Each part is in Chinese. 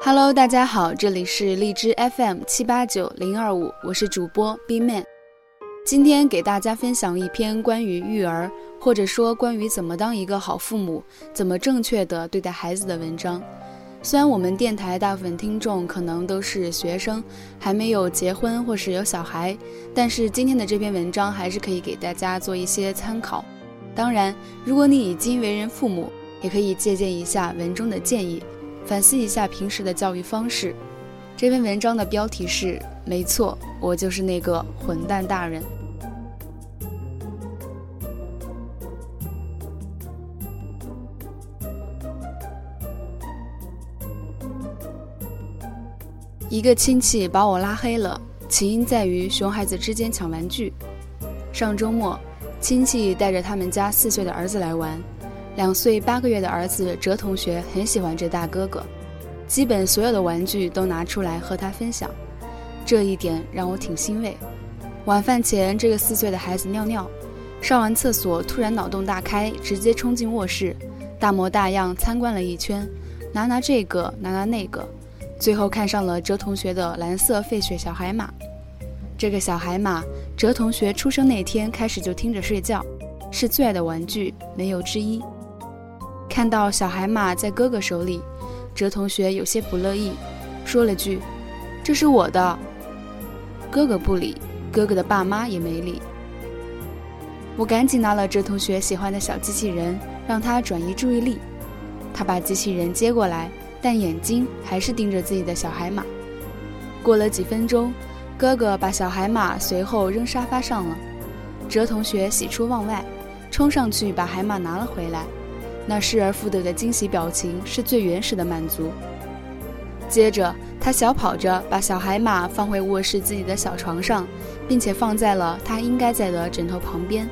Hello，大家好，这里是荔枝 FM 七八九零二五，我是主播 B Man。今天给大家分享一篇关于育儿，或者说关于怎么当一个好父母，怎么正确的对待孩子的文章。虽然我们电台大部分听众可能都是学生，还没有结婚或是有小孩，但是今天的这篇文章还是可以给大家做一些参考。当然，如果你已经为人父母，也可以借鉴一下文中的建议。反思一下平时的教育方式。这篇文章的标题是：没错，我就是那个混蛋大人。一个亲戚把我拉黑了，起因在于熊孩子之间抢玩具。上周末，亲戚带着他们家四岁的儿子来玩。两岁八个月的儿子哲同学很喜欢这大哥哥，基本所有的玩具都拿出来和他分享，这一点让我挺欣慰。晚饭前，这个四岁的孩子尿尿，上完厕所突然脑洞大开，直接冲进卧室，大模大样参观了一圈，拿拿这个，拿拿那个，最后看上了哲同学的蓝色费雪小海马。这个小海马，哲同学出生那天开始就听着睡觉，是最爱的玩具，没有之一。看到小海马在哥哥手里，哲同学有些不乐意，说了句：“这是我的。”哥哥不理，哥哥的爸妈也没理。我赶紧拿了哲同学喜欢的小机器人，让他转移注意力。他把机器人接过来，但眼睛还是盯着自己的小海马。过了几分钟，哥哥把小海马随后扔沙发上了。哲同学喜出望外，冲上去把海马拿了回来。那失而复得的惊喜表情是最原始的满足。接着，他小跑着把小海马放回卧室自己的小床上，并且放在了他应该在的枕头旁边。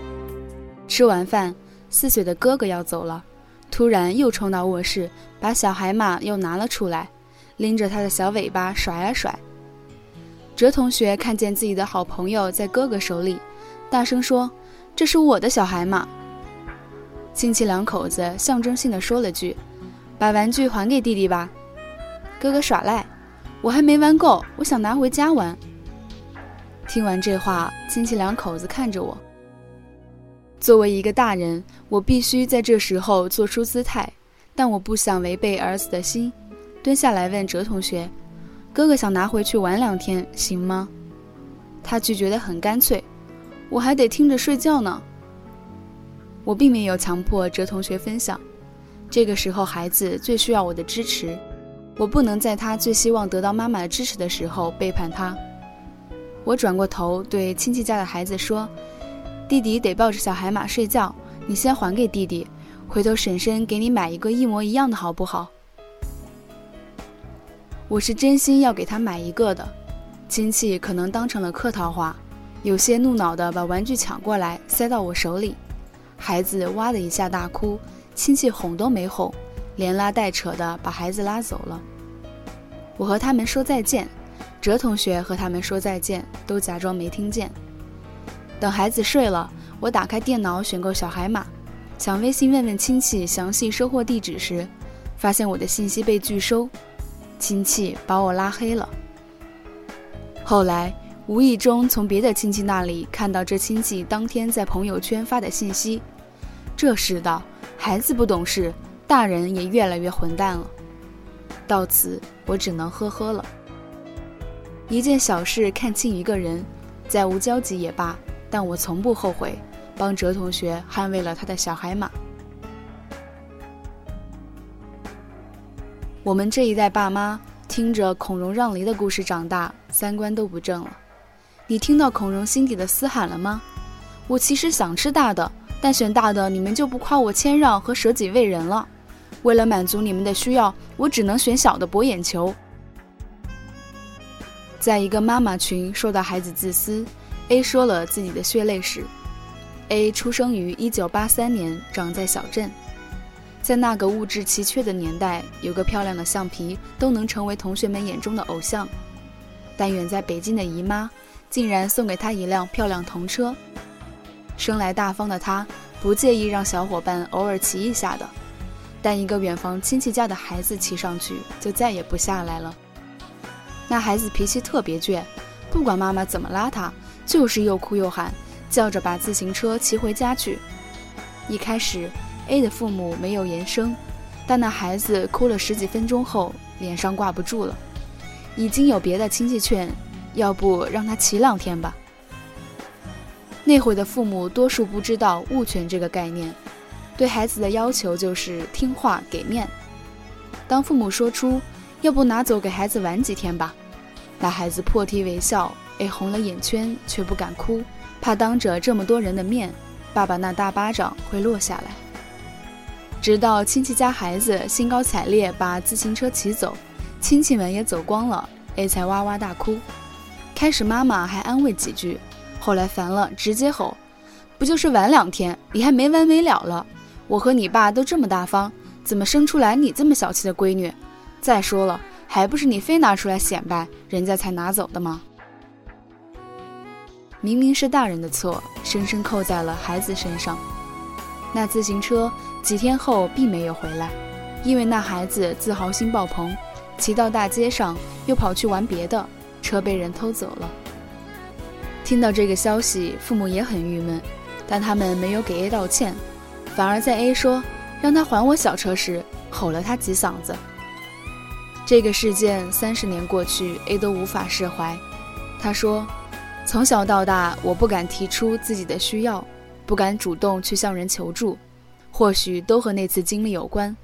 吃完饭，四岁的哥哥要走了，突然又冲到卧室，把小海马又拿了出来，拎着他的小尾巴甩啊甩。哲同学看见自己的好朋友在哥哥手里，大声说：“这是我的小海马。”亲戚两口子象征性的说了句：“把玩具还给弟弟吧。”哥哥耍赖：“我还没玩够，我想拿回家玩。”听完这话，亲戚两口子看着我。作为一个大人，我必须在这时候做出姿态，但我不想违背儿子的心，蹲下来问哲同学：“哥哥想拿回去玩两天，行吗？”他拒绝的很干脆：“我还得听着睡觉呢。”我并没有强迫哲同学分享，这个时候孩子最需要我的支持，我不能在他最希望得到妈妈的支持的时候背叛他。我转过头对亲戚家的孩子说：“弟弟得抱着小海马睡觉，你先还给弟弟，回头婶婶给你买一个一模一样的好不好？”我是真心要给他买一个的，亲戚可能当成了客套话，有些怒恼的把玩具抢过来塞到我手里。孩子哇的一下大哭，亲戚哄都没哄，连拉带扯的把孩子拉走了。我和他们说再见，哲同学和他们说再见，都假装没听见。等孩子睡了，我打开电脑选购小海马，想微信问问亲戚详细收货地址时，发现我的信息被拒收，亲戚把我拉黑了。后来。无意中从别的亲戚那里看到这亲戚当天在朋友圈发的信息，这世道，孩子不懂事，大人也越来越混蛋了。到此，我只能呵呵了。一件小事看清一个人，再无交集也罢，但我从不后悔帮哲同学捍卫了他的小海马。我们这一代爸妈听着孔融让梨的故事长大，三观都不正了。你听到孔融心底的嘶喊了吗？我其实想吃大的，但选大的你们就不夸我谦让和舍己为人了。为了满足你们的需要，我只能选小的博眼球。在一个妈妈群说到孩子自私，A 说了自己的血泪史。A 出生于1983年，长在小镇，在那个物质奇缺的年代，有个漂亮的橡皮都能成为同学们眼中的偶像。但远在北京的姨妈。竟然送给他一辆漂亮童车。生来大方的他，不介意让小伙伴偶尔骑一下的，但一个远房亲戚家的孩子骑上去就再也不下来了。那孩子脾气特别倔，不管妈妈怎么拉他，就是又哭又喊，叫着把自行车骑回家去。一开始，A 的父母没有言声，但那孩子哭了十几分钟后，脸上挂不住了。已经有别的亲戚劝，要不让他骑两天吧。那会的父母多数不知道物权这个概念，对孩子的要求就是听话给面。当父母说出“要不拿走给孩子玩几天吧”，那孩子破涕为笑，A 红了眼圈，却不敢哭，怕当着这么多人的面，爸爸那大巴掌会落下来。直到亲戚家孩子兴高采烈把自行车骑走，亲戚们也走光了，A 才哇哇大哭。开始妈妈还安慰几句。后来烦了，直接吼：“不就是晚两天，你还没完没了了？我和你爸都这么大方，怎么生出来你这么小气的闺女？再说了，还不是你非拿出来显摆，人家才拿走的吗？明明是大人的错，生生扣在了孩子身上。那自行车几天后并没有回来，因为那孩子自豪心爆棚，骑到大街上又跑去玩别的，车被人偷走了。”听到这个消息，父母也很郁闷，但他们没有给 A 道歉，反而在 A 说让他还我小车时吼了他几嗓子。这个事件三十年过去，A 都无法释怀。他说：“从小到大，我不敢提出自己的需要，不敢主动去向人求助，或许都和那次经历有关。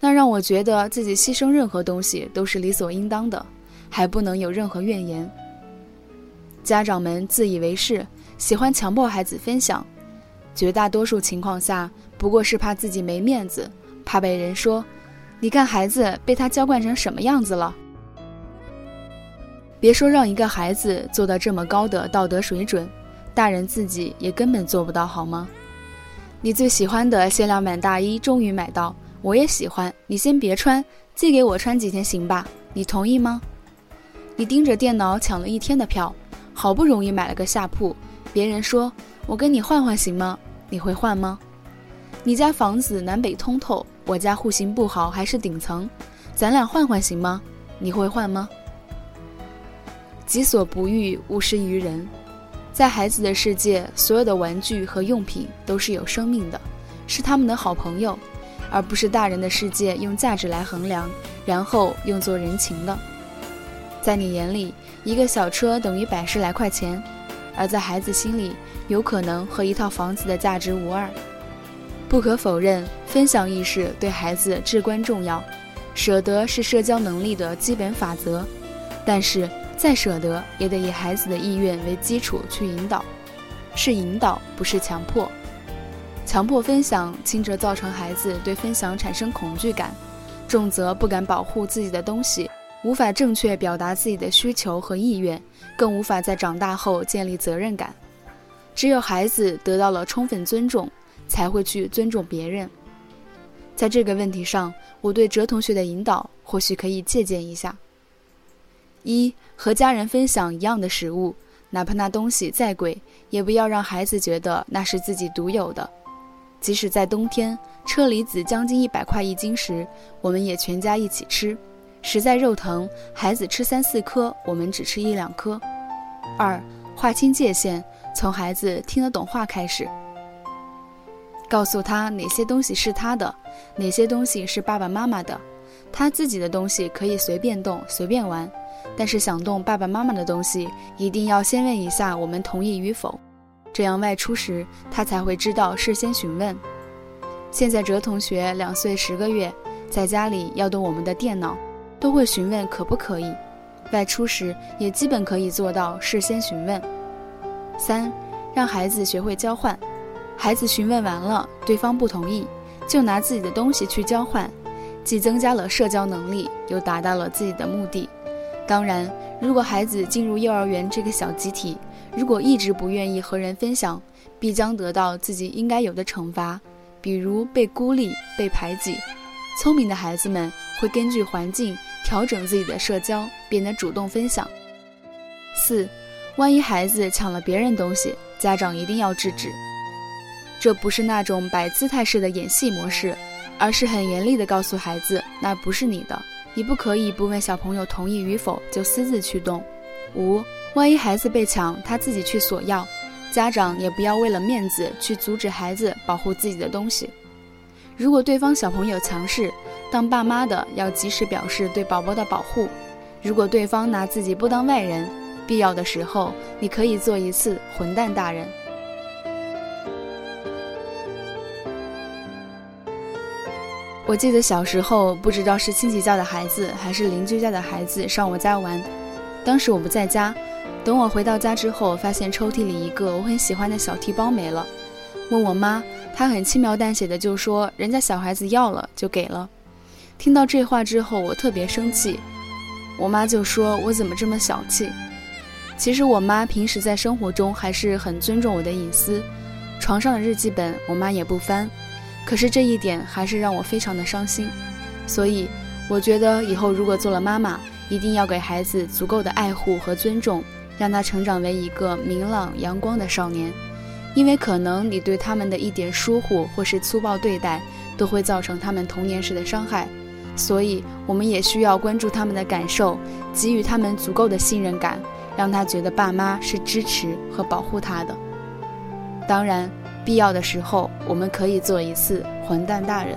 那让我觉得自己牺牲任何东西都是理所应当的，还不能有任何怨言。”家长们自以为是，喜欢强迫孩子分享，绝大多数情况下不过是怕自己没面子，怕被人说：“你看孩子被他娇惯成什么样子了。”别说让一个孩子做到这么高的道德水准，大人自己也根本做不到，好吗？你最喜欢的限量版大衣终于买到，我也喜欢，你先别穿，借给我穿几天行吧？你同意吗？你盯着电脑抢了一天的票。好不容易买了个下铺，别人说我跟你换换行吗？你会换吗？你家房子南北通透，我家户型不好，还是顶层，咱俩换换行吗？你会换吗？己所不欲，勿施于人。在孩子的世界，所有的玩具和用品都是有生命的，是他们的好朋友，而不是大人的世界用价值来衡量，然后用作人情的。在你眼里，一个小车等于百十来块钱，而在孩子心里，有可能和一套房子的价值无二。不可否认，分享意识对孩子至关重要，舍得是社交能力的基本法则。但是，再舍得也得以孩子的意愿为基础去引导，是引导，不是强迫。强迫分享，轻则造成孩子对分享产生恐惧感，重则不敢保护自己的东西。无法正确表达自己的需求和意愿，更无法在长大后建立责任感。只有孩子得到了充分尊重，才会去尊重别人。在这个问题上，我对哲同学的引导或许可以借鉴一下：一和家人分享一样的食物，哪怕那东西再贵，也不要让孩子觉得那是自己独有的。即使在冬天，车厘子将近一百块一斤时，我们也全家一起吃。实在肉疼，孩子吃三四颗，我们只吃一两颗。二，划清界限，从孩子听得懂话开始，告诉他哪些东西是他的，哪些东西是爸爸妈妈的。他自己的东西可以随便动、随便玩，但是想动爸爸妈妈的东西，一定要先问一下我们同意与否，这样外出时他才会知道事先询问。现在哲同学两岁十个月，在家里要动我们的电脑。都会询问可不可以，外出时也基本可以做到事先询问。三，让孩子学会交换，孩子询问完了，对方不同意，就拿自己的东西去交换，既增加了社交能力，又达到了自己的目的。当然，如果孩子进入幼儿园这个小集体，如果一直不愿意和人分享，必将得到自己应该有的惩罚，比如被孤立、被排挤。聪明的孩子们会根据环境。调整自己的社交，变得主动分享。四，万一孩子抢了别人东西，家长一定要制止。这不是那种摆姿态式的演戏模式，而是很严厉地告诉孩子，那不是你的，你不可以不问小朋友同意与否就私自去动。五，万一孩子被抢，他自己去索要，家长也不要为了面子去阻止孩子保护自己的东西。如果对方小朋友强势，当爸妈的要及时表示对宝宝的保护。如果对方拿自己不当外人，必要的时候你可以做一次混蛋大人。我记得小时候，不知道是亲戚家的孩子还是邻居家的孩子上我家玩，当时我不在家。等我回到家之后，发现抽屉里一个我很喜欢的小提包没了，问我妈，她很轻描淡写的就说人家小孩子要了就给了。听到这话之后，我特别生气，我妈就说我怎么这么小气。其实我妈平时在生活中还是很尊重我的隐私，床上的日记本我妈也不翻。可是这一点还是让我非常的伤心，所以我觉得以后如果做了妈妈，一定要给孩子足够的爱护和尊重，让他成长为一个明朗阳光的少年。因为可能你对他们的一点疏忽或是粗暴对待，都会造成他们童年时的伤害，所以我们也需要关注他们的感受，给予他们足够的信任感，让他觉得爸妈是支持和保护他的。当然。必要的时候，我们可以做一次混蛋大人。